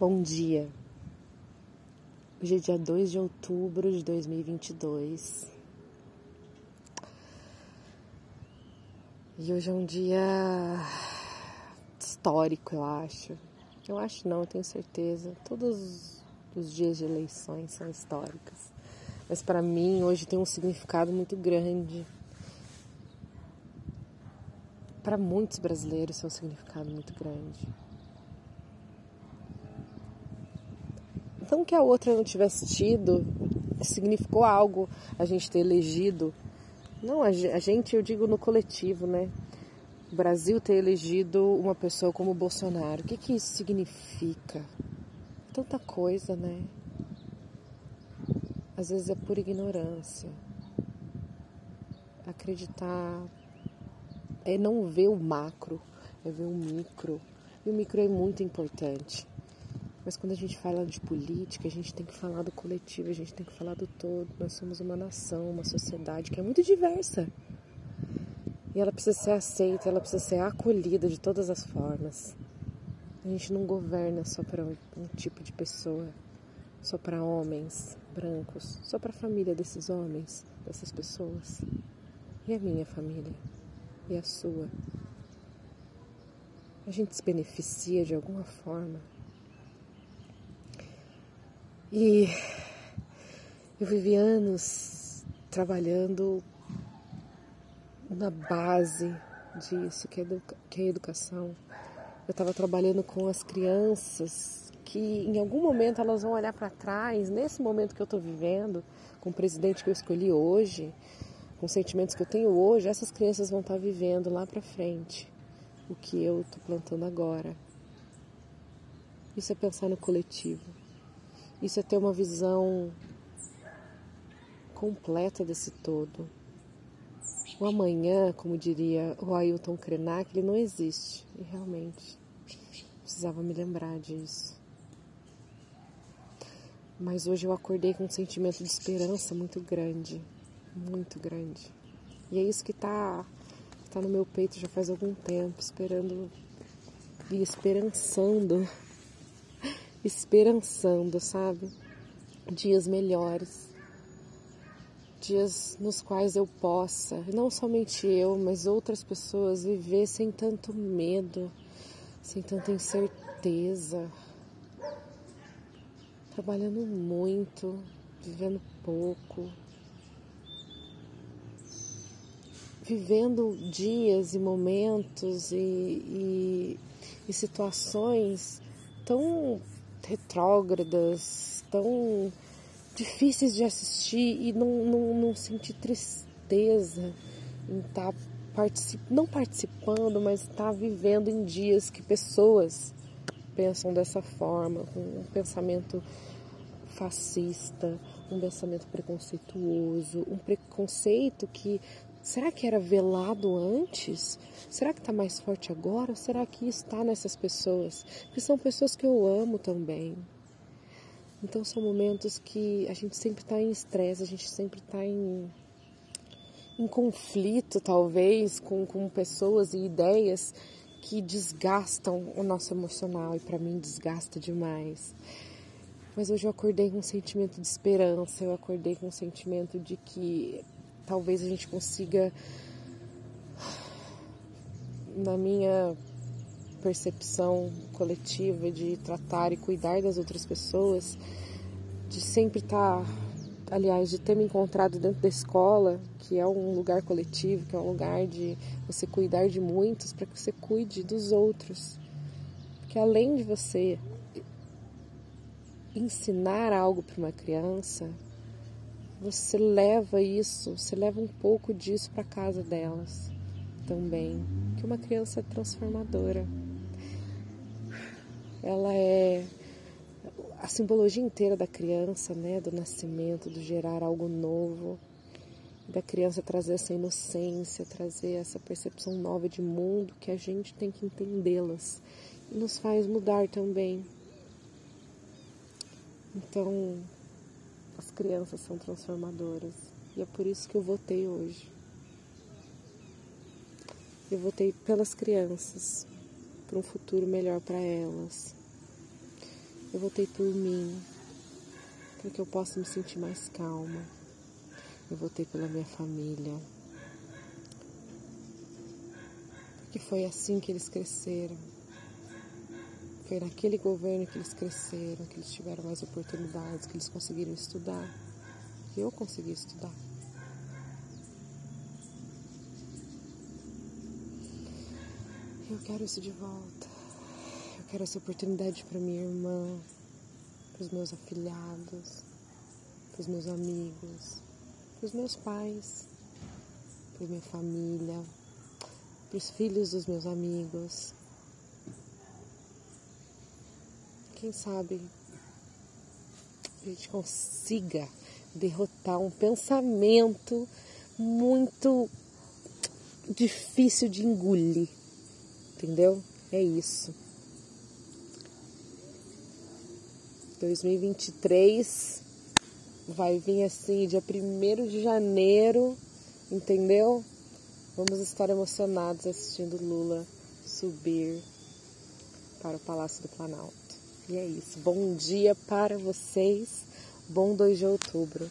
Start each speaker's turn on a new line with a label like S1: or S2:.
S1: Bom dia. Hoje é dia 2 de outubro de 2022. E hoje é um dia histórico, eu acho. Eu acho não, eu tenho certeza. Todos os dias de eleições são históricos. Mas para mim hoje tem um significado muito grande. Para muitos brasileiros tem um significado muito grande. Então que a outra não tivesse tido, significou algo a gente ter elegido. Não, a gente, eu digo no coletivo, né? O Brasil ter elegido uma pessoa como Bolsonaro. O que, que isso significa? Tanta coisa, né? Às vezes é pura ignorância. Acreditar é não ver o macro, é ver o micro. E o micro é muito importante. Mas quando a gente fala de política, a gente tem que falar do coletivo, a gente tem que falar do todo. Nós somos uma nação, uma sociedade que é muito diversa. E ela precisa ser aceita, ela precisa ser acolhida de todas as formas. A gente não governa só para um, um tipo de pessoa, só para homens brancos, só para a família desses homens, dessas pessoas. E a minha família? E a sua? A gente se beneficia de alguma forma e eu vivi anos trabalhando na base disso, que é, que é educação. Eu estava trabalhando com as crianças que em algum momento elas vão olhar para trás, nesse momento que eu estou vivendo, com o presidente que eu escolhi hoje, com os sentimentos que eu tenho hoje, essas crianças vão estar tá vivendo lá para frente o que eu estou plantando agora. Isso é pensar no coletivo. Isso é ter uma visão completa desse todo. O amanhã, como diria o Ailton Krenak, ele não existe. E realmente precisava me lembrar disso. Mas hoje eu acordei com um sentimento de esperança muito grande, muito grande. E é isso que está tá no meu peito já faz algum tempo, esperando e esperançando esperançando, sabe? Dias melhores. Dias nos quais eu possa, não somente eu, mas outras pessoas, viver sem tanto medo, sem tanta incerteza, trabalhando muito, vivendo pouco, vivendo dias e momentos e, e, e situações tão retrógradas, tão difíceis de assistir e não, não, não sentir tristeza em estar tá particip... não participando, mas estar tá vivendo em dias que pessoas pensam dessa forma, com um pensamento fascista, um pensamento preconceituoso, um preconceito que Será que era velado antes? Será que está mais forte agora? Ou será que está nessas pessoas? Porque são pessoas que eu amo também. Então são momentos que a gente sempre está em estresse, a gente sempre está em, em conflito, talvez, com, com pessoas e ideias que desgastam o nosso emocional e para mim desgasta demais. Mas hoje eu acordei com um sentimento de esperança, eu acordei com um sentimento de que talvez a gente consiga, na minha percepção coletiva de tratar e cuidar das outras pessoas, de sempre estar, tá, aliás, de ter me encontrado dentro da escola, que é um lugar coletivo, que é um lugar de você cuidar de muitos para que você cuide dos outros. Porque além de você ensinar algo para uma criança, você leva isso, você leva um pouco disso para casa delas também. Que uma criança é transformadora. Ela é a simbologia inteira da criança, né, do nascimento, do gerar algo novo, da criança trazer essa inocência, trazer essa percepção nova de mundo que a gente tem que entendê-las e nos faz mudar também. Então, as crianças são transformadoras e é por isso que eu votei hoje. Eu votei pelas crianças, para um futuro melhor para elas. Eu votei por mim, para que eu possa me sentir mais calma. Eu votei pela minha família. Porque foi assim que eles cresceram. Foi naquele governo que eles cresceram, que eles tiveram mais oportunidades, que eles conseguiram estudar. Que eu consegui estudar. Eu quero isso de volta. Eu quero essa oportunidade para minha irmã, para os meus afilhados, para os meus amigos, para os meus pais, para minha família, para os filhos dos meus amigos. Quem sabe a gente consiga derrotar um pensamento muito difícil de engolir entendeu? É isso. 2023 vai vir assim, dia 1 de janeiro, entendeu? Vamos estar emocionados assistindo Lula subir para o Palácio do Planalto. E é isso. Bom dia para vocês. Bom 2 de outubro.